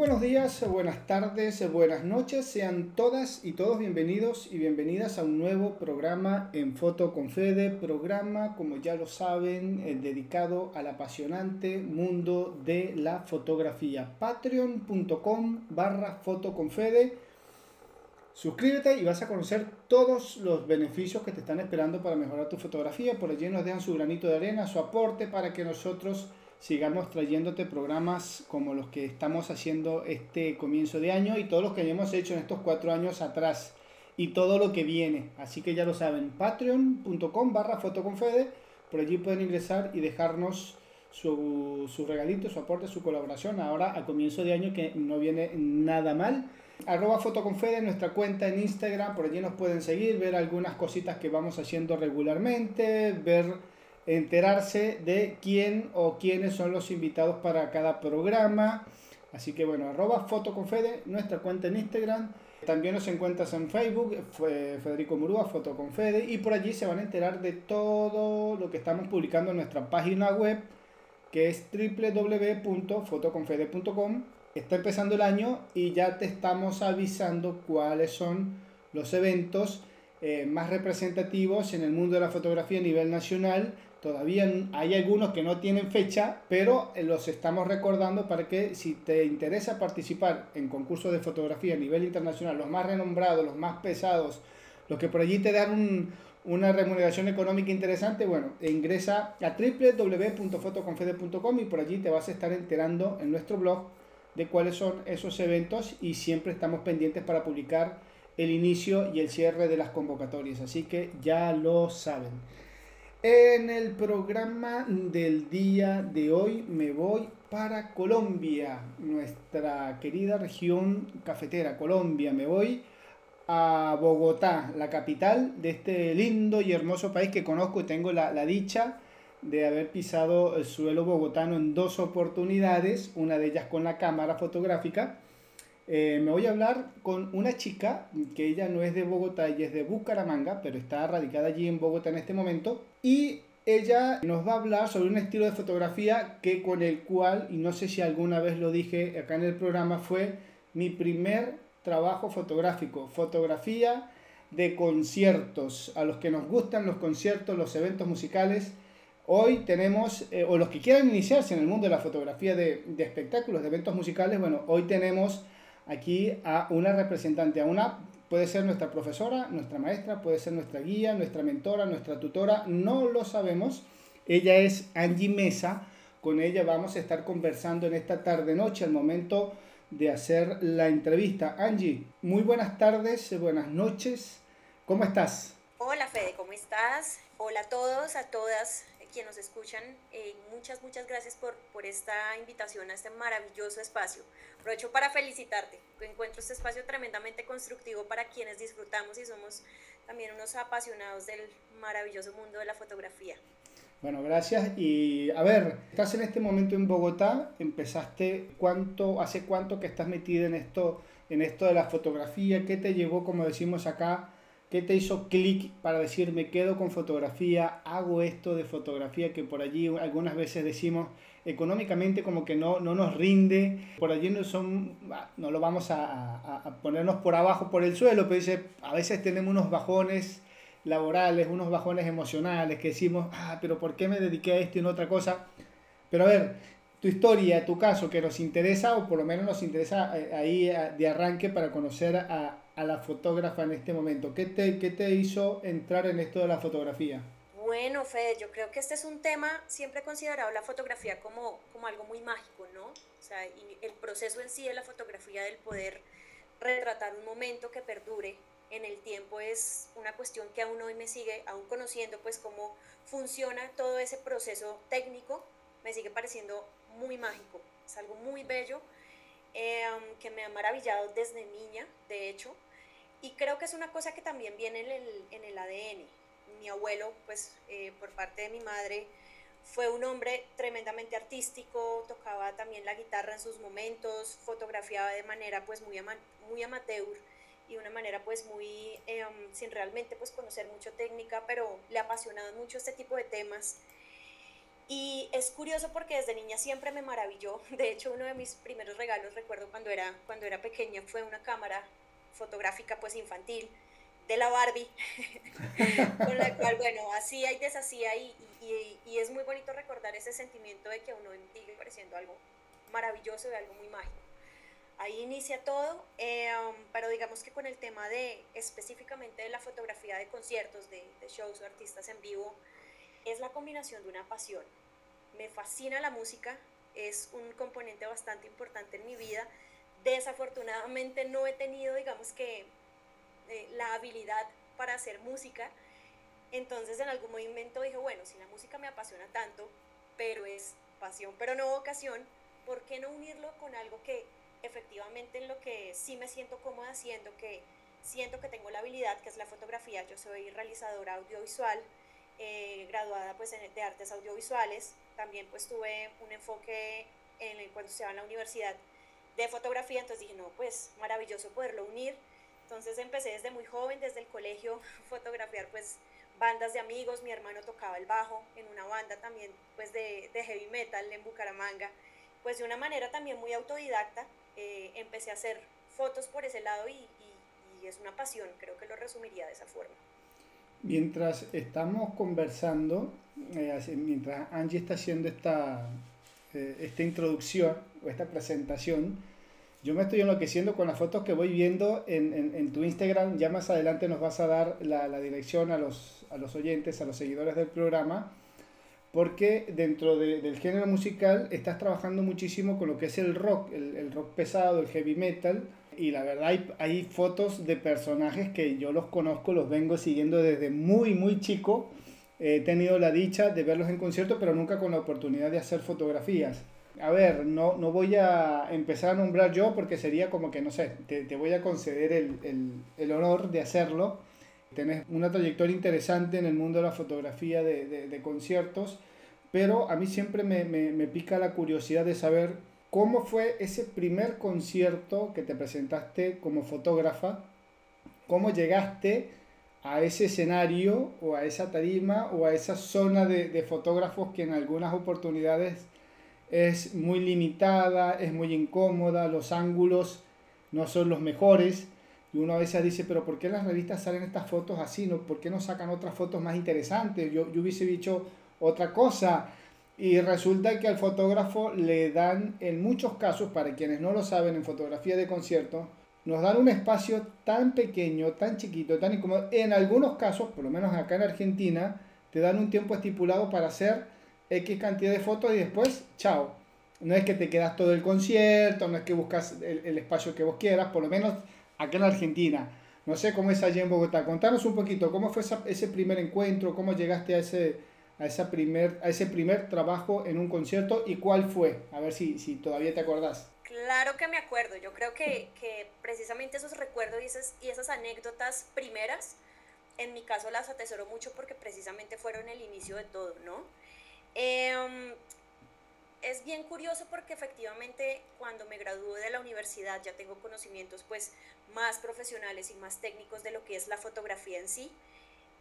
buenos días, buenas tardes, buenas noches, sean todas y todos bienvenidos y bienvenidas a un nuevo programa en Foto con Fede, programa como ya lo saben eh, dedicado al apasionante mundo de la fotografía. Patreon.com barra. Suscríbete y vas a conocer todos los beneficios que te están esperando para mejorar tu fotografía. Por allí nos dejan su granito de arena, su aporte para que nosotros sigamos trayéndote programas como los que estamos haciendo este comienzo de año y todos los que hemos hecho en estos cuatro años atrás y todo lo que viene. Así que ya lo saben, patreon.com barra fotoconfede, por allí pueden ingresar y dejarnos su, su regalito, su aporte, su colaboración ahora a comienzo de año que no viene nada mal. Arroba fotoconfede, nuestra cuenta en Instagram, por allí nos pueden seguir, ver algunas cositas que vamos haciendo regularmente, ver enterarse de quién o quiénes son los invitados para cada programa. Así que bueno, arroba fotoconfede, nuestra cuenta en Instagram. También nos encuentras en Facebook, Federico Murúa, Fotoconfede, y por allí se van a enterar de todo lo que estamos publicando en nuestra página web, que es www.fotoconfede.com. Está empezando el año y ya te estamos avisando cuáles son los eventos eh, más representativos en el mundo de la fotografía a nivel nacional Todavía hay algunos que no tienen fecha, pero eh, los estamos recordando para que si te interesa participar en concursos de fotografía a nivel internacional, los más renombrados, los más pesados, los que por allí te dan una remuneración económica interesante, bueno, ingresa a www.fotoconfede.com y por allí te vas a estar enterando en nuestro blog de cuáles son esos eventos y siempre estamos pendientes para publicar el inicio y el cierre de las convocatorias, así que ya lo saben. En el programa del día de hoy me voy para Colombia, nuestra querida región cafetera, Colombia. Me voy a Bogotá, la capital de este lindo y hermoso país que conozco y tengo la, dicha de haber pisado el suelo bogotano en dos oportunidades, una de ellas con la cámara fotográfica eh, me voy a hablar con una chica que ella no es de Bogotá, ella es de Bucaramanga, pero está radicada allí en Bogotá en este momento. Y ella nos va a hablar sobre un estilo de fotografía que con el cual, y no sé si alguna vez lo dije acá en el programa, fue mi primer trabajo fotográfico. Fotografía de conciertos. A los que nos gustan los conciertos, los eventos musicales. Hoy tenemos, eh, o los que quieran iniciarse en el mundo de la fotografía de, de espectáculos, de eventos musicales, bueno, hoy tenemos aquí a una representante, a una puede ser nuestra profesora, nuestra maestra, puede ser nuestra guía, nuestra mentora, nuestra tutora, no lo sabemos. Ella es Angie Mesa, con ella vamos a estar conversando en esta tarde noche al momento de hacer la entrevista. Angie, muy buenas tardes, buenas noches. ¿Cómo estás? Hola Fede, ¿cómo estás? Hola a todos, a todas quienes nos escuchan. Eh, muchas, muchas gracias por, por esta invitación a este maravilloso espacio. Aprovecho para felicitarte. Encuentro este espacio tremendamente constructivo para quienes disfrutamos y somos también unos apasionados del maravilloso mundo de la fotografía. Bueno, gracias. Y a ver, estás en este momento en Bogotá, empezaste, ¿cuánto, hace cuánto que estás metida en esto, en esto de la fotografía? ¿Qué te llevó, como decimos acá, qué te hizo clic para decir, me quedo con fotografía, hago esto de fotografía que por allí algunas veces decimos, económicamente como que no, no nos rinde, por allí no son, no lo vamos a, ponernos por abajo por el suelo, pero dice, a veces tenemos unos bajones laborales, unos bajones emocionales que decimos, ah, pero ¿por qué me dediqué a esto y no a otra cosa? Pero a ver, tu historia, tu caso que nos interesa, o por lo menos nos interesa eh, ahí eh, de arranque para conocer a, a la fotógrafa en este momento. ¿Qué te, ¿Qué te hizo entrar en esto de la fotografía? Bueno, Fede, yo creo que este es un tema siempre considerado la fotografía como, como algo muy mágico, ¿no? O sea, y el proceso en sí de la fotografía, del poder retratar un momento que perdure en el tiempo es una cuestión que aún hoy me sigue, aún conociendo pues cómo funciona todo ese proceso técnico, me sigue pareciendo muy mágico, es algo muy bello, em, que me ha maravillado desde niña, de hecho, y creo que es una cosa que también viene en el, en el ADN, mi abuelo, pues eh, por parte de mi madre, fue un hombre tremendamente artístico, tocaba también la guitarra en sus momentos, fotografiaba de manera pues muy, muy amateur y de una manera pues muy, em, sin realmente pues conocer mucho técnica, pero le apasionaba mucho este tipo de temas. Y es curioso porque desde niña siempre me maravilló. De hecho, uno de mis primeros regalos, recuerdo cuando era, cuando era pequeña, fue una cámara fotográfica pues infantil de la Barbie, con la cual, bueno, hacía y deshacía y, y, y, es muy bonito recordar ese sentimiento de que uno sigue pareciendo algo maravilloso y algo muy mágico. Ahí inicia todo, eh, um, pero digamos que con el tema de específicamente de la fotografía de conciertos, de, de shows o artistas en vivo, es la combinación de una pasión. Me fascina la música, es un componente bastante importante en mi vida. Desafortunadamente no he tenido, digamos que, eh, la habilidad para hacer música. Entonces en algún momento dije, bueno, si la música me apasiona tanto, pero es pasión, pero no vocación, ¿por qué no unirlo con algo que efectivamente en lo que sí me siento cómoda haciendo, que siento que tengo la habilidad, que es la fotografía? Yo soy realizadora audiovisual, eh, graduada pues de artes audiovisuales, también pues tuve un enfoque en, cuando estaba en la universidad de fotografía, entonces dije, no, pues maravilloso poderlo unir. Entonces empecé desde muy joven, desde el colegio, fotografiar pues bandas de amigos, mi hermano tocaba el bajo en una banda también pues de, heavy metal en Bucaramanga, pues de una manera también muy autodidacta, eh, empecé a hacer fotos por ese lado y, y, es una pasión, creo que lo resumiría de esa forma. Mientras estamos conversando, eh, mientras Angie está haciendo esta, eh, esta introducción o esta presentación, yo me estoy enloqueciendo con las fotos que voy viendo en, en, en tu Instagram. Ya más adelante nos vas a dar la, la, dirección a los, a los oyentes, a los seguidores del programa, porque dentro de, del género musical estás trabajando muchísimo con lo que es el rock, el, el rock pesado, el heavy metal. Y la verdad hay, hay fotos de personajes que yo los conozco, los vengo siguiendo desde muy, muy chico. He tenido la dicha de verlos en concierto, pero nunca con la oportunidad de hacer fotografías a ver, no, no voy a empezar a nombrar yo porque sería como que, no sé, te, te voy a conceder el, el, el, honor de hacerlo. Tenés una trayectoria interesante en el mundo de la fotografía de, de, de conciertos, pero a mí siempre me, me, me, pica la curiosidad de saber cómo fue ese primer concierto que te presentaste como fotógrafa, cómo llegaste a ese escenario o a esa tarima o a esa zona de, de fotógrafos que en algunas oportunidades es muy limitada, es muy incómoda, los ángulos no son los mejores. Y uno a veces dice, pero ¿por qué las revistas salen estas fotos así? ¿no? ¿Por qué no sacan otras fotos más interesantes? Yo, yo hubiese dicho otra cosa. Y resulta que al fotógrafo le dan, en muchos casos, para quienes no lo saben, en fotografía de concierto, nos dan un espacio tan pequeño, tan chiquito, tan incómodo. En algunos casos, por lo menos acá en Argentina, te dan un tiempo estipulado para hacer X cantidad de fotos y después, chao. No es que te quedas todo el concierto, no es que buscas el, el espacio que vos quieras, por lo menos acá en Argentina. No sé cómo es allí en Bogotá. Contanos un poquito, ¿cómo fue esa, ese primer encuentro? ¿Cómo llegaste a ese, a, esa primer, a ese primer trabajo en un concierto y cuál fue? A ver si, si todavía te acordás. Claro que me acuerdo. Yo creo que, que precisamente esos recuerdos y esas, y esas anécdotas primeras, en mi caso las atesoro mucho porque precisamente fueron el inicio de todo, ¿no? Eh, es bien curioso porque efectivamente cuando me gradué de la universidad ya tengo conocimientos pues más profesionales y más técnicos de lo que es la fotografía en sí.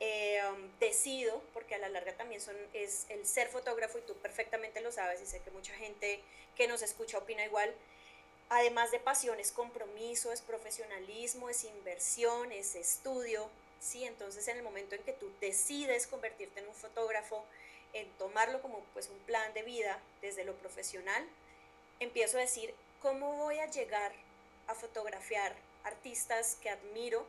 Eh, decido, porque a la larga también es el ser fotógrafo y tú perfectamente lo sabes y sé que mucha gente que nos escucha opina igual, además de pasión es compromiso, es profesionalismo, es inversión, es estudio, ¿sí? Entonces en el momento en que tú decides convertirte en un fotógrafo, en tomarlo como pues un plan de vida desde lo profesional, empiezo a decir, ¿cómo voy a llegar a fotografiar artistas que admiro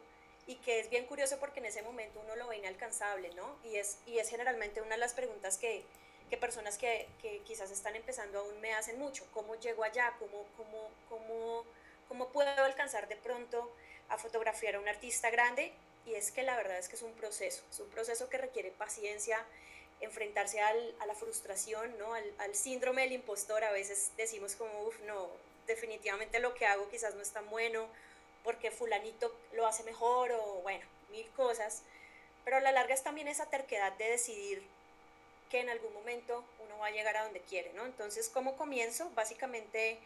y que es bien curioso porque en ese momento uno lo ve inalcanzable, ¿no? Y es, y es generalmente una de las preguntas que, que personas que, que, quizás están empezando aún me hacen mucho, ¿cómo llego allá? ¿Cómo, cómo, cómo, cómo puedo alcanzar de pronto a fotografiar a un artista grande? Y es que la verdad es que es un proceso, es un proceso que requiere paciencia, enfrentarse al, a la frustración, ¿no? Al, al, síndrome del impostor. A veces decimos como, uff, no, definitivamente lo que hago quizás no es tan bueno, porque fulanito lo hace mejor o bueno, mil cosas. Pero a la larga es también esa terquedad de decidir que en algún momento uno va a llegar a donde quiere, ¿no? Entonces, ¿cómo comienzo? Básicamente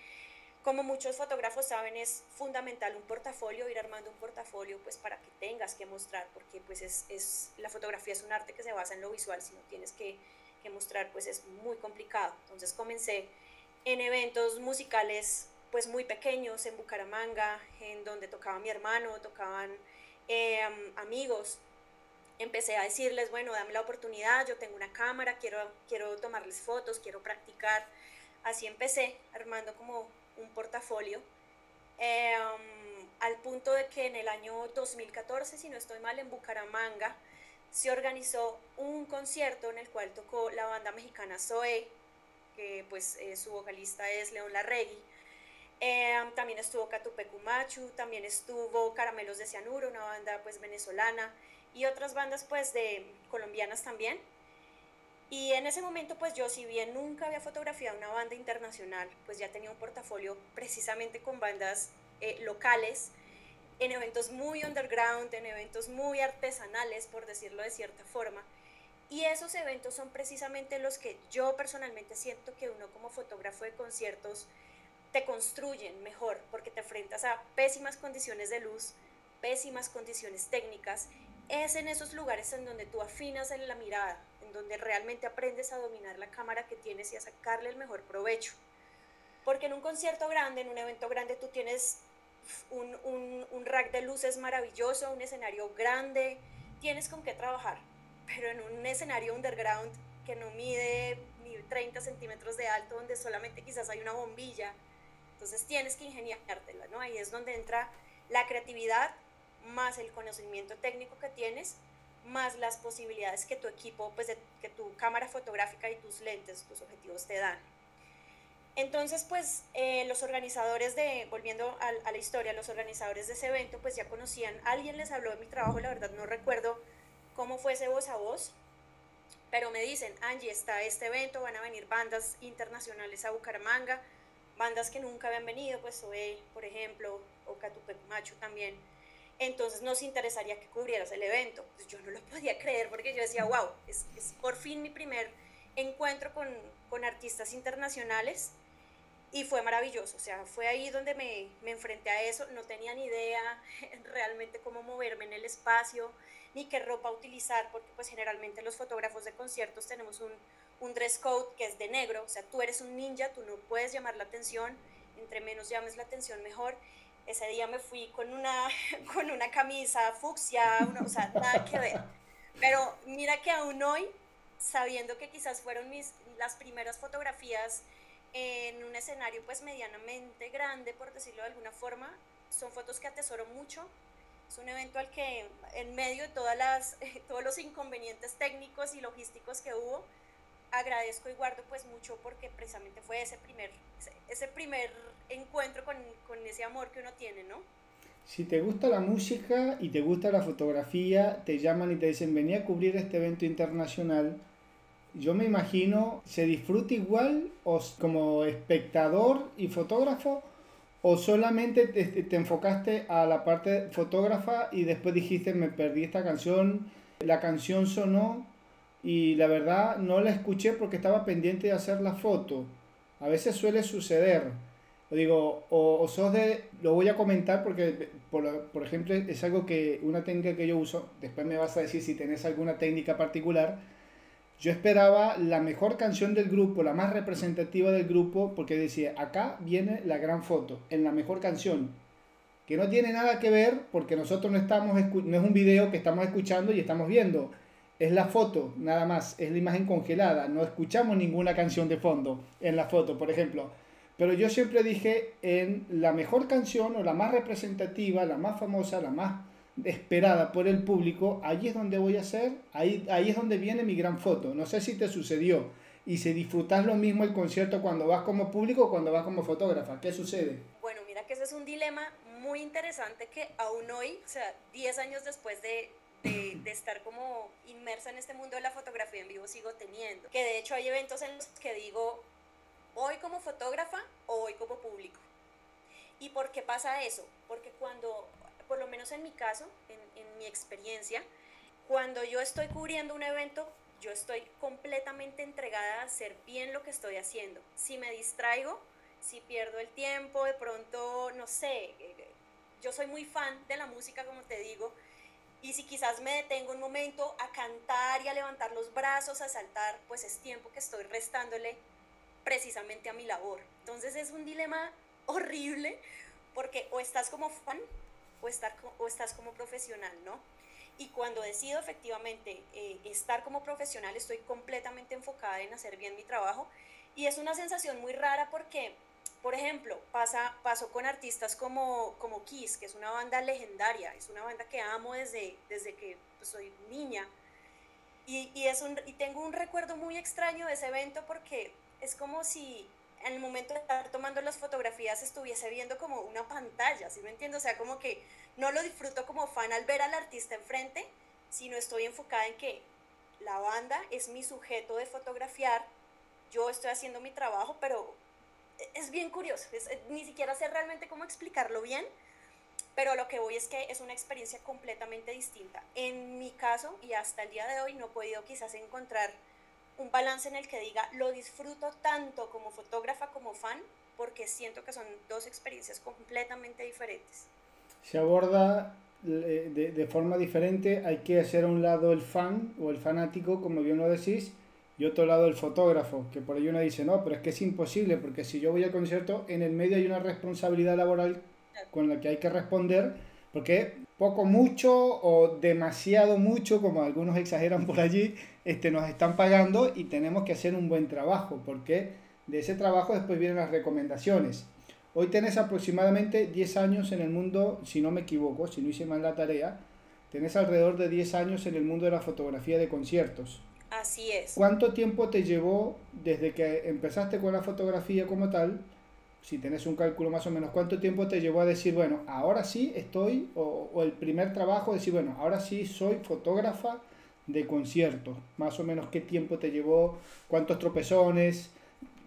como muchos fotógrafos saben, es fundamental un portafolio, ir armando un portafolio pues para que tengas que mostrar, porque pues es, es, la fotografía es un arte que se basa en lo visual, si no tienes que, que mostrar pues es muy complicado. Entonces comencé en eventos musicales pues muy pequeños en Bucaramanga, en donde tocaba mi hermano, tocaban em, amigos. Empecé a decirles, bueno, dame la oportunidad, yo tengo una cámara, quiero, quiero tomarles fotos, quiero practicar. Así empecé armando como un portafolio. Em, al punto de que en el año 2014, si no estoy mal, en Bucaramanga, se organizó un concierto en el cual tocó la banda mexicana Zoe, que pues eh, su vocalista es León Larregui. Em, también estuvo Catupecu Machu, también estuvo Caramelos de Cianuro, una banda pues venezolana y otras bandas pues de colombianas también. Y en ese momento pues yo si bien nunca había fotografiado una banda internacional, pues ya tenía un portafolio precisamente con bandas eh, locales en eventos muy underground, en eventos muy artesanales, por decirlo de cierta forma. Y esos eventos son precisamente los que yo personalmente siento que uno como fotógrafo de conciertos te construyen mejor, porque te enfrentas a pésimas condiciones de luz, pésimas condiciones técnicas. Es en esos lugares en donde tú afinas en la mirada, en donde realmente aprendes a dominar la cámara que tienes y a sacarle el mejor provecho. Porque en un concierto grande, en un evento grande, tú tienes un, un, un rack de luces maravilloso, un escenario grande, tienes con qué trabajar. Pero en un escenario underground que no mide ni 30 centímetros de alto, donde solamente quizás hay una bombilla, entonces tienes que ingeniártela, ¿no? Ahí es donde entra la creatividad más el conocimiento técnico que tienes, más las posibilidades que tu equipo, pues que tu cámara fotográfica y tus lentes, tus objetivos te dan. Entonces, pues eh, los organizadores de, volviendo a, la historia, los organizadores de ese evento, pues ya conocían, alguien les habló de mi trabajo, la verdad no recuerdo cómo fue ese voz a voz, pero me dicen, Angie, está este evento, van a venir bandas internacionales a Bucaramanga, bandas que nunca habían venido, pues Zoe, por ejemplo, o Catupec Macho también. Entonces nos interesaría que cubrieras el evento. Pues yo no lo podía creer porque yo decía, wow, es, es por fin mi primer encuentro con, con artistas internacionales y fue maravilloso, o sea, fue ahí donde me, me, enfrenté a eso, no tenía ni idea realmente cómo moverme en el espacio, ni qué ropa utilizar, porque pues generalmente los fotógrafos de conciertos tenemos un, un dress code que es de negro, o sea, tú eres un ninja, tú no puedes llamar la atención, entre menos llames la atención mejor. Ese día me fui con una, con una camisa fucsia, o sea, nada que ver. Pero mira que aún hoy, sabiendo que quizás fueron mis, las primeras fotografías en un escenario pues medianamente grande, por decirlo de alguna forma. Son fotos que atesoro mucho. Es un evento al que en medio de todas las, todos los inconvenientes técnicos y logísticos que hubo, agradezco y guardo pues mucho porque precisamente fue ese primer, ese primer encuentro con, con ese amor que uno tiene, ¿no? Si te gusta la música y te gusta la fotografía, te llaman y te dicen, venía a cubrir este evento internacional yo me imagino, ¿se disfruta igual o como espectador y fotógrafo? ¿O solamente te, enfocaste a la parte fotógrafa y después dijiste, me perdí esta canción, la canción sonó y la verdad no la escuché porque estaba pendiente de hacer la foto? A veces suele suceder. Digo, o, o sos de, lo voy a comentar porque, por, por ejemplo, es algo que, una técnica que yo uso, después me vas a decir si tenés alguna técnica particular, yo esperaba la mejor canción del grupo, la más representativa del grupo, porque decía, acá viene la gran foto, en la mejor canción, que no tiene nada que ver porque nosotros no estamos, no es un video que estamos escuchando y estamos viendo, es la foto, nada más, es la imagen congelada, no escuchamos ninguna canción de fondo en la foto, por ejemplo. Pero yo siempre dije en la mejor canción o la más representativa, la más famosa, la más esperada por el público, ahí es donde voy a hacer, ahí, ahí es donde viene mi gran foto. No sé si te sucedió y si disfrutas lo mismo el concierto cuando vas como público o cuando vas como fotógrafa. ¿Qué sucede? Bueno, mira que ese es un dilema muy interesante que aún hoy, o sea, 10 años después de, de, de, estar como inmersa en este mundo de la fotografía en vivo, sigo teniendo. Que de hecho hay eventos en los que digo, hoy como fotógrafa o hoy como público. ¿Y por qué pasa eso? Porque cuando por lo menos en mi caso, en, mi experiencia, cuando yo estoy cubriendo un evento, yo estoy completamente entregada a hacer bien lo que estoy haciendo. Si me distraigo, si pierdo el tiempo, de pronto, no sé, yo soy muy fan de la música, como te digo, Y si quizás me detengo un momento a cantar y a levantar los brazos, a saltar, pues es tiempo que estoy restándole precisamente a mi labor. Entonces es un dilema horrible porque o estás como fan o, estar, o estás como profesional, ¿no? Y cuando decido efectivamente eh, estar como profesional, estoy completamente enfocada en hacer bien mi trabajo. Y es una sensación muy rara porque, por ejemplo, pasa, pasó con artistas como, como Kiss, que es una banda legendaria, es una banda que amo desde, desde que pues, soy niña. Y, y, es un, y tengo un recuerdo muy extraño de ese evento porque es como si en el momento de estar tomando las fotografías estuviese viendo como una pantalla, ¿sí me entiendo? O sea, como que no lo disfruto como fan al ver al artista enfrente, sino estoy enfocada en que la banda es mi sujeto de fotografiar, yo estoy haciendo mi trabajo, pero es bien curioso, ni siquiera sé realmente cómo explicarlo bien, pero lo que voy es que es una experiencia completamente distinta. En mi caso, y hasta el día de hoy, no he podido quizás encontrar un balance en el que diga, lo disfruto tanto como fotógrafa como fan, porque siento que son dos experiencias completamente diferentes. Se aborda eh, de, de, forma diferente, hay que hacer a un lado el fan o el fanático, como bien lo decís, y otro lado el fotógrafo, que por ello uno dice, no, pero es que es imposible, porque si yo voy al concierto, en el medio hay una responsabilidad laboral con la que hay que responder, porque poco mucho o demasiado mucho, como algunos exageran por allí, este, nos están pagando y tenemos que hacer un buen trabajo, porque de ese trabajo después vienen las recomendaciones. Hoy tenés aproximadamente 10 años en el mundo, si no me equivoco, si no hice mal la tarea, tenés alrededor de 10 años en el mundo de la fotografía de conciertos. Así es. ¿Cuánto tiempo te llevó desde que empezaste con la fotografía como tal si tenés un cálculo más o menos, ¿cuánto tiempo te llevó a decir, bueno, ahora sí estoy, o, el primer trabajo, decir, bueno, ahora sí soy fotógrafa de conciertos? Más o menos, ¿qué tiempo te llevó? ¿Cuántos tropezones?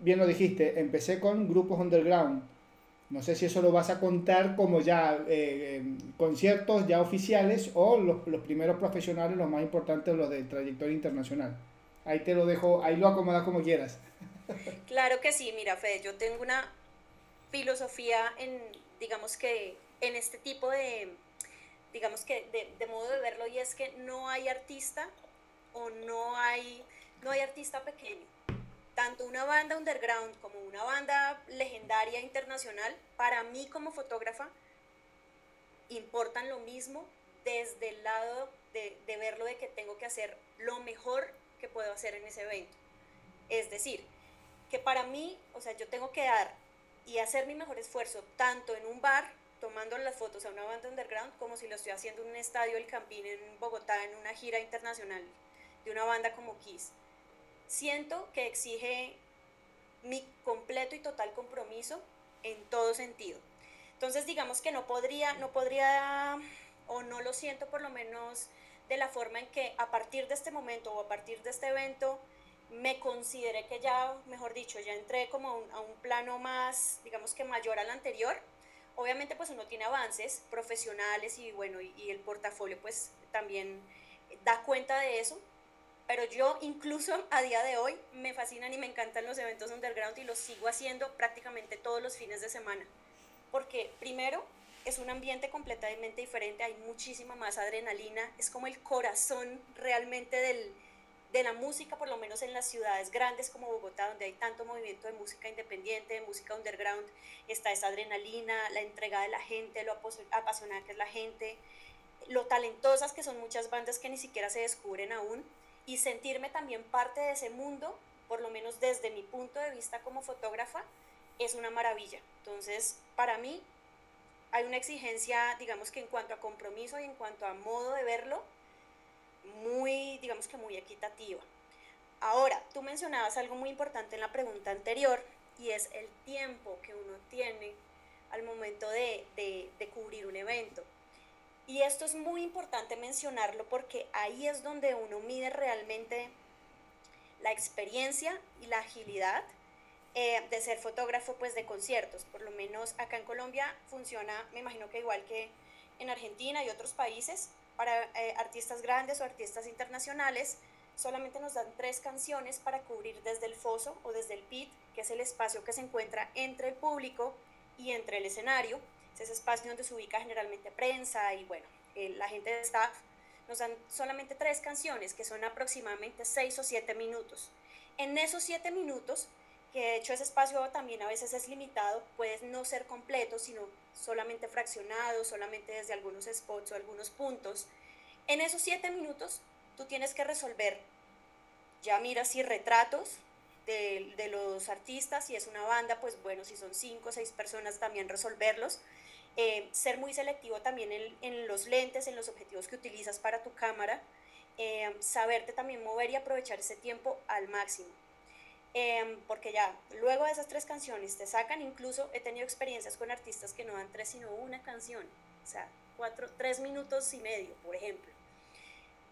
Bien lo dijiste, empecé con grupos underground. No sé si eso lo vas a contar como ya eh, eh, conciertos ya oficiales o los, los, primeros profesionales, los más importantes, los de trayectoria internacional. Ahí te lo dejo, ahí lo acomodas como quieras. Claro que sí, mira, Fede, yo tengo una filosofía en, digamos que, en este tipo de, digamos que, de, modo de verlo, y es que no hay artista o no hay, no hay artista pequeño. Tanto una banda underground como una banda legendaria internacional, para mí como fotógrafa, importan lo mismo desde el lado de, de verlo de que tengo que hacer lo mejor que puedo hacer en ese evento. Es decir, que para mí, o sea, yo tengo que dar y hacer mi mejor esfuerzo, tanto en un bar, tomando las fotos a una banda underground, como si lo estoy haciendo en un estadio El Campín en Bogotá, en una gira internacional de una banda como Kiss. Siento que exige mi completo y total compromiso en todo sentido. Entonces digamos que no podría, no podría, o no lo siento por lo menos de la forma en que a partir de este momento o a partir de este evento, me consideré que ya, mejor dicho, ya entré como a un, plano más, digamos que mayor al anterior. Obviamente pues uno tiene avances profesionales y bueno, y, el portafolio pues también da cuenta de eso, pero yo incluso a día de hoy me fascinan y me encantan los eventos underground y los sigo haciendo prácticamente todos los fines de semana. Porque primero es un ambiente completamente diferente, hay muchísima más adrenalina, es como el corazón realmente del, de la música, por lo menos en las ciudades grandes como Bogotá, donde hay tanto movimiento de música independiente, de música underground, está esa adrenalina, la entrega de la gente, lo apasionada que es la gente, lo talentosas que son muchas bandas que ni siquiera se descubren aún, y sentirme también parte de ese mundo, por lo menos desde mi punto de vista como fotógrafa, es una maravilla. Entonces, para mí, hay una exigencia, digamos que en cuanto a compromiso y en cuanto a modo de verlo, muy, digamos que muy equitativa. Ahora, tú mencionabas algo muy importante en la pregunta anterior y es el tiempo que uno tiene al momento de, de, cubrir un evento. Y esto es muy importante mencionarlo porque ahí es donde uno mide realmente la experiencia y la agilidad eh, de ser fotógrafo pues de conciertos. Por lo menos acá en Colombia funciona, me imagino que igual que en Argentina y otros países, para eh, artistas grandes o artistas internacionales, solamente nos dan tres canciones para cubrir desde el foso o desde el pit, que es el espacio que se encuentra entre el público y entre el escenario. Es ese espacio donde se ubica generalmente prensa y bueno, la gente de staff. nos dan solamente tres canciones, que son aproximadamente seis o siete minutos. En esos siete minutos, que de hecho ese espacio también a veces es limitado, puede no ser completo, sino solamente fraccionado, solamente desde algunos spots o algunos puntos. En esos siete minutos, tú tienes que resolver, ya mira si retratos, de, los artistas, si es una banda, pues bueno, si son cinco o seis personas, también resolverlos. Eh, ser muy selectivo también en, los lentes, en los objetivos que utilizas para tu cámara, eh, saberte también mover y aprovechar ese tiempo al máximo. Eh, porque ya luego de esas tres canciones te sacan, incluso he tenido experiencias con artistas que no dan tres sino una canción, o sea, cuatro, tres minutos y medio, por ejemplo.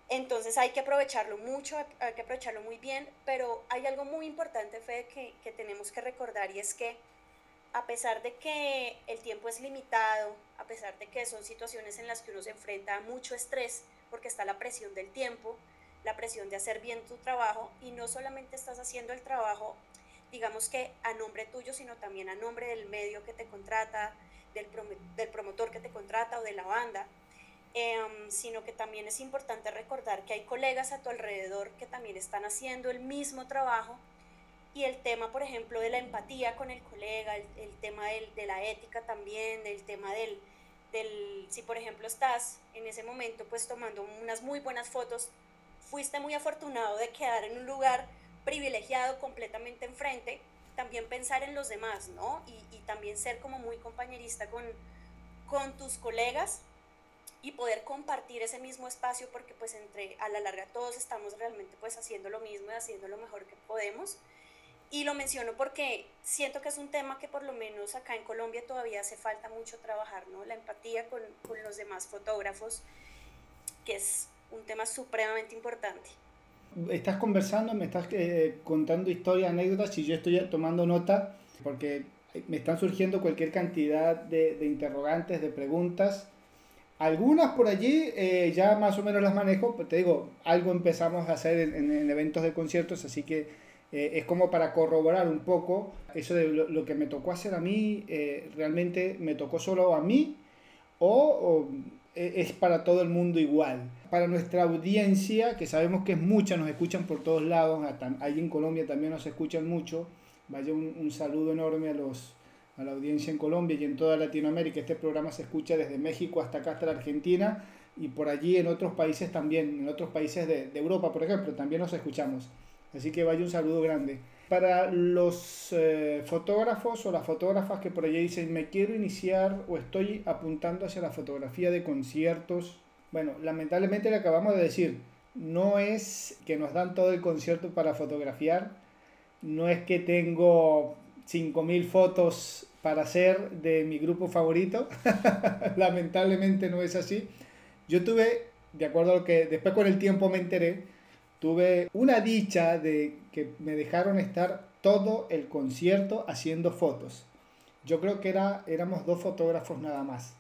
Entonces hay que aprovecharlo mucho, hay que aprovecharlo muy bien, pero hay algo muy importante, Fede, que, que tenemos que recordar y es que a pesar de que el tiempo es limitado, a pesar de que son situaciones en las que uno se enfrenta a mucho estrés, porque está la presión del tiempo, la presión de hacer bien tu trabajo, y no solamente estás haciendo el trabajo, digamos que a nombre tuyo, sino también a nombre del medio que te contrata, del, del promotor que te contrata o de la banda, Em, sino que también es importante recordar que hay colegas a tu alrededor que también están haciendo el mismo trabajo y el tema, por ejemplo, de la empatía con el colega, el, tema de la ética también, el tema del, del, si por ejemplo estás en ese momento pues tomando unas muy buenas fotos, fuiste muy afortunado de quedar en un lugar privilegiado completamente enfrente, también pensar en los demás, ¿no? Y, y también ser como muy compañerista con, con tus colegas y poder compartir ese mismo espacio porque pues entre a la larga todos estamos realmente pues haciendo lo mismo y haciendo lo mejor que podemos. Y lo menciono porque siento que es un tema que por lo menos acá en Colombia todavía hace falta mucho trabajar, ¿no? La empatía con, con los demás fotógrafos, que es un tema supremamente importante. Estás conversando, me estás eh, contando historias, anécdotas y yo estoy tomando nota porque me están surgiendo cualquier cantidad de, de interrogantes, de preguntas algunas por allí eh, ya más o menos las manejo, pero te digo, algo empezamos a hacer en, eventos de conciertos, así que eh, es como para corroborar un poco eso de lo, que me tocó hacer a mí, eh, realmente me tocó solo a mí o, es para todo el mundo igual. Para nuestra audiencia, que sabemos que es mucha, nos escuchan por todos lados, ahí en Colombia también nos escuchan mucho, vaya un saludo enorme a los a la audiencia en Colombia y en toda Latinoamérica. Este programa se escucha desde México hasta acá, hasta la Argentina y por allí en otros países también, en otros países de, Europa, por ejemplo, también nos escuchamos. Así que vaya un saludo grande. Para los eh, fotógrafos o las fotógrafas que por allí dicen me quiero iniciar o estoy apuntando hacia la fotografía de conciertos, bueno, lamentablemente le acabamos de decir, no es que nos dan todo el concierto para fotografiar, no es que tengo 5.000 fotos para hacer de mi grupo favorito. Lamentablemente no es así. Yo tuve, de acuerdo a lo que después con el tiempo me enteré, tuve una dicha de que me dejaron estar todo el concierto haciendo fotos. Yo creo que era, éramos dos fotógrafos nada más.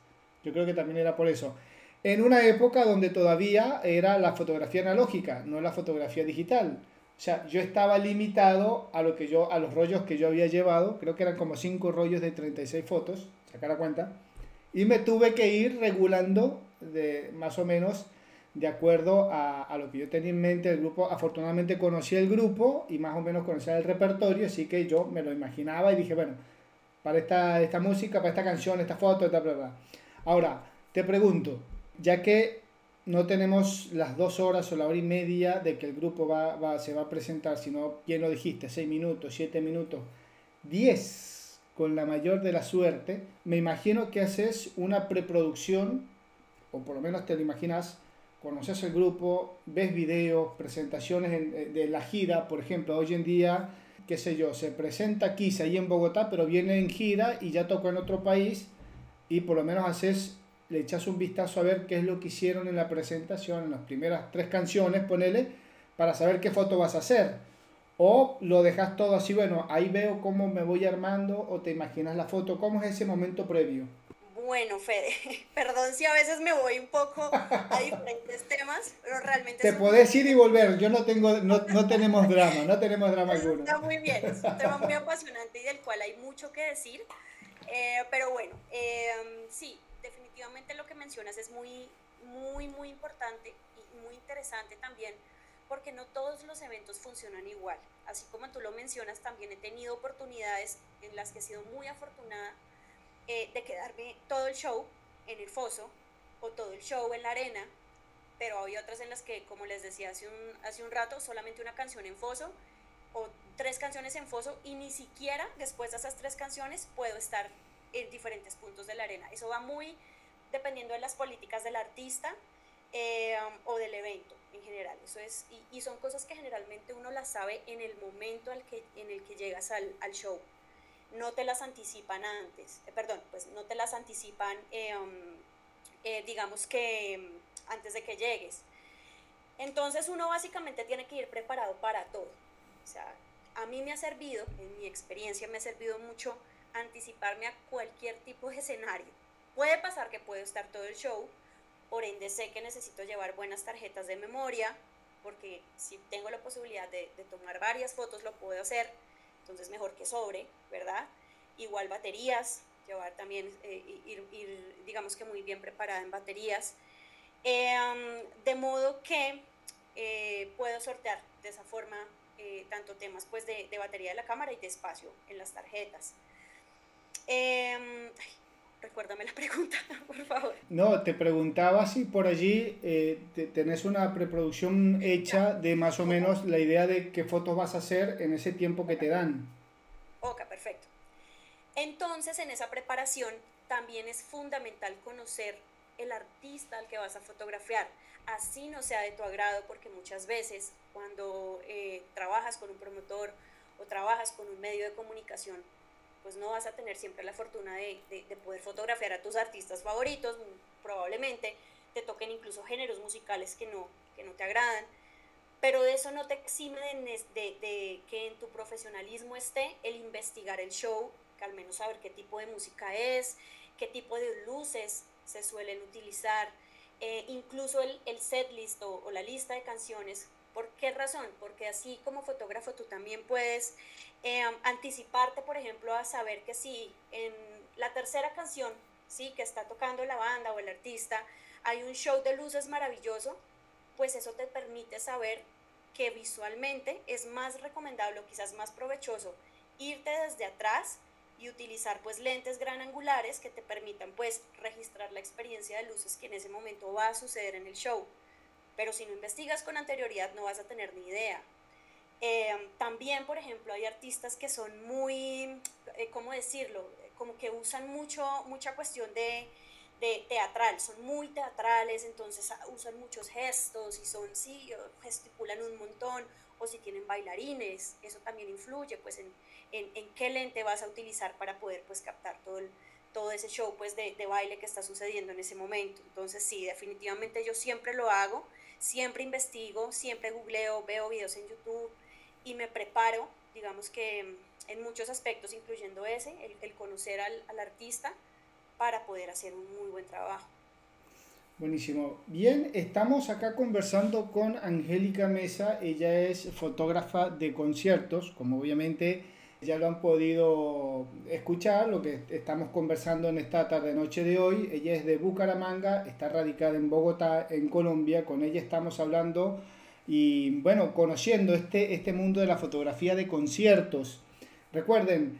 Yo creo que también era por eso. En una época donde todavía era la fotografía analógica, no la fotografía digital. O sea, yo estaba limitado a, lo que yo, a los rollos que yo había llevado, creo que eran como cinco rollos de 36 fotos, sacar la cuenta, y me tuve que ir regulando de, más o menos de acuerdo a, a, lo que yo tenía en mente el grupo. Afortunadamente conocí el grupo y más o menos conocía el repertorio, así que yo me lo imaginaba y dije, bueno, para esta, esta música, para esta canción, esta foto, bla, bla, bla. Ahora, te pregunto, ya que no tenemos las dos horas o la hora y media de que el grupo va, va, se va a presentar, sino, bien lo dijiste, seis minutos, siete minutos, diez con la mayor de la suerte. Me imagino que haces una preproducción, o por lo menos te lo imaginas, conoces el grupo, ves videos, presentaciones eh, de la gira, por ejemplo, hoy en día, qué sé yo, se presenta aquí, ahí en Bogotá, pero viene en gira y ya tocó en otro país y por lo menos haces le echas un vistazo a ver qué es lo que hicieron en la presentación, en las primeras tres canciones, ponele, para saber qué foto vas a hacer. O lo dejas todo así, bueno, ahí veo cómo me voy armando o te imaginas la foto. ¿Cómo es ese momento previo? Bueno, Fede, perdón si a veces me voy un poco a diferentes temas, pero realmente... Te podés ir y volver, yo no tengo, no, no tenemos drama, no tenemos drama alguno. Está muy bien, es un tema muy apasionante y del cual hay mucho que decir, eh, pero bueno, eh, sí, definitivamente lo que mencionas es muy, muy, muy importante y muy interesante también porque no todos los eventos funcionan igual. Así como tú lo mencionas, también he tenido oportunidades en las que he sido muy afortunada eh, de quedarme todo el show en el foso o todo el show en la arena, pero hay otras en las que, como les decía hace un, hace un rato, solamente una canción en foso o tres canciones en foso y ni siquiera después de esas tres canciones puedo estar en diferentes puntos de la arena. Eso va muy dependiendo de las políticas del artista eh, o del evento en general. Eso es, y, son cosas que generalmente uno las sabe en el momento al que, en el que llegas al, al show. No te las anticipan antes, eh, perdón, pues no te las anticipan, eh, um, digamos que um, antes de que llegues. Entonces uno básicamente tiene que ir preparado para todo. O sea, a mí me ha servido, en mi experiencia me ha servido mucho anticiparme a cualquier tipo de escenario. Puede pasar que puedo estar todo el show, por ende sé que necesito llevar buenas tarjetas de memoria, porque si tengo la posibilidad de, tomar varias fotos lo puedo hacer, entonces mejor que sobre, ¿verdad? Igual baterías, llevar también, eh, ir, digamos que muy bien preparada en baterías, em, de modo que eh, puedo sortear de esa forma eh, tanto temas pues de, batería de la cámara y de espacio en las tarjetas. Eh, recuérdame la pregunta, por favor. No, te preguntaba si por allí eh, tenés una preproducción hecha de más o menos la idea de qué fotos vas a hacer en ese tiempo que te dan. Ok, perfecto. Entonces, en esa preparación también es fundamental conocer el artista al que vas a fotografiar, así no sea de tu agrado, porque muchas veces cuando eh, trabajas con un promotor o trabajas con un medio de comunicación, pues no vas a tener siempre la fortuna de, de, poder fotografiar a tus artistas favoritos, probablemente te toquen incluso géneros musicales que no, que no te agradan, pero de eso no te exime de, de, que en tu profesionalismo esté el investigar el show, que al menos saber qué tipo de música es, qué tipo de luces se suelen utilizar, eh, incluso el, el set list o, o, la lista de canciones. ¿Por qué razón? Porque así como fotógrafo tú también puedes Em, anticiparte, por ejemplo, a saber que si en la tercera canción, sí, que está tocando la banda o el artista, hay un show de luces maravilloso, pues eso te permite saber que visualmente es más recomendable o quizás más provechoso irte desde atrás y utilizar pues lentes gran angulares que te permitan pues registrar la experiencia de luces que en ese momento va a suceder en el show. Pero si no investigas con anterioridad no vas a tener ni idea. Em, también, por ejemplo, hay artistas que son muy, eh, ¿cómo decirlo? Como que usan mucho, mucha cuestión de, de, teatral, son muy teatrales, entonces ah, usan muchos gestos y son, sí, gesticulan un montón, o si tienen bailarines, eso también influye, pues, en, en, en qué lente vas a utilizar para poder, pues, captar todo el, todo ese show pues de, de, baile que está sucediendo en ese momento. Entonces sí, definitivamente yo siempre lo hago, siempre investigo, siempre googleo, veo videos en YouTube, y me preparo, digamos que en muchos aspectos, incluyendo ese, el, conocer al, al, artista para poder hacer un muy buen trabajo. Buenísimo. Bien, estamos acá conversando con Angélica Mesa. Ella es fotógrafa de conciertos, como obviamente ya lo han podido escuchar, lo que estamos conversando en esta tarde-noche de hoy. Ella es de Bucaramanga, está radicada en Bogotá, en Colombia. Con ella estamos hablando y bueno, conociendo este, este mundo de la fotografía de conciertos. Recuerden,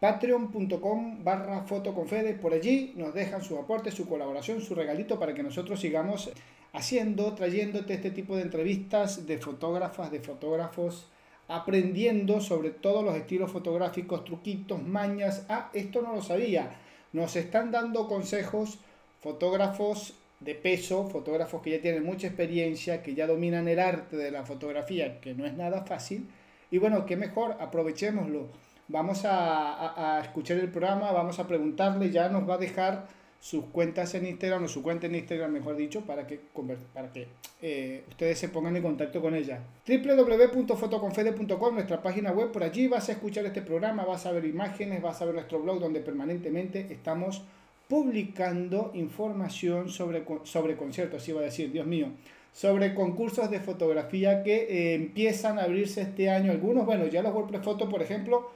patreon.com barra fotoconfede, por allí nos dejan su aporte, su colaboración, su regalito para que nosotros sigamos haciendo, trayéndote este tipo de entrevistas de fotógrafas, de fotógrafos, aprendiendo sobre todos los estilos fotográficos, truquitos, mañas. Ah, esto no lo sabía. Nos están dando consejos fotógrafos de peso, fotógrafos que ya tienen mucha experiencia, que ya dominan el arte de la fotografía, que no es nada fácil. Y bueno, qué mejor, aprovechémoslo. Vamos a, escuchar el programa, vamos a preguntarle, ya nos va a dejar sus cuentas en Instagram, o su cuenta en Instagram, mejor dicho, para que, para que eh, ustedes se pongan en contacto con ella. www.fotoconfede.com, nuestra página web, por allí vas a escuchar este programa, vas a ver imágenes, vas a ver nuestro blog donde permanentemente estamos publicando información sobre, sobre conciertos, iba a decir, Dios mío, sobre concursos de fotografía que eh, empiezan a abrirse este año. Algunos, bueno, ya los WordPress Photo, por ejemplo,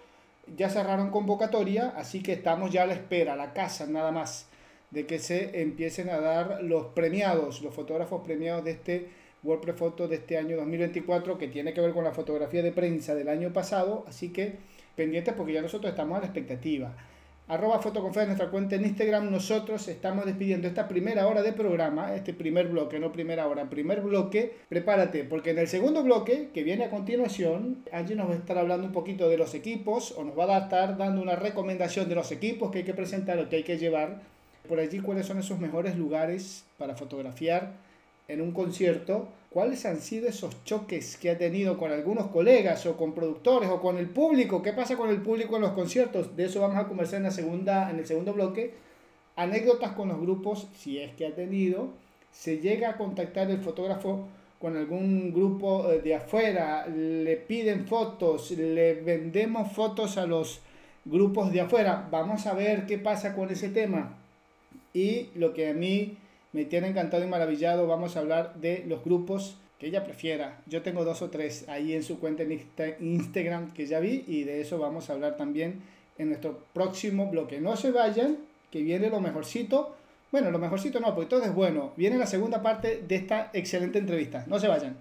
ya cerraron convocatoria, así que estamos ya a la espera, a la casa nada más de que se empiecen a dar los premiados, los fotógrafos premiados de este WordPress Photo de este año 2024, que tiene que ver con la fotografía de prensa del año pasado, así que pendientes porque ya nosotros estamos a la expectativa arroba fotoconfe nuestra cuenta en Instagram. Nosotros estamos despidiendo esta primera hora de programa, este primer bloque, no primera hora, primer bloque. Prepárate, porque en el segundo bloque, que viene a continuación, Angie nos va a estar hablando un poquito de los equipos o nos va a estar dando una recomendación de los equipos que hay que presentar o que hay que llevar. Por allí, cuáles son esos mejores lugares para fotografiar en un concierto ¿Cuáles han sido esos choques que ha tenido con algunos colegas o con productores o con el público? ¿Qué pasa con el público en los conciertos? De eso vamos a conversar en, la segunda, en el segundo bloque. Anécdotas con los grupos, si es que ha tenido. Se llega a contactar el fotógrafo con algún grupo eh, de afuera, le piden fotos, le vendemos fotos a los grupos de afuera. Vamos a ver qué pasa con ese tema. Y lo que a mí me tiene encantado y maravillado. Vamos a hablar de los grupos que ella prefiera. Yo tengo dos o tres ahí en su cuenta en Instagram que ya vi y de eso vamos a hablar también en nuestro próximo bloque. No se vayan, que viene lo mejorcito. Bueno, lo mejorcito no, porque todo es bueno. Viene la segunda parte de esta excelente entrevista. No se vayan.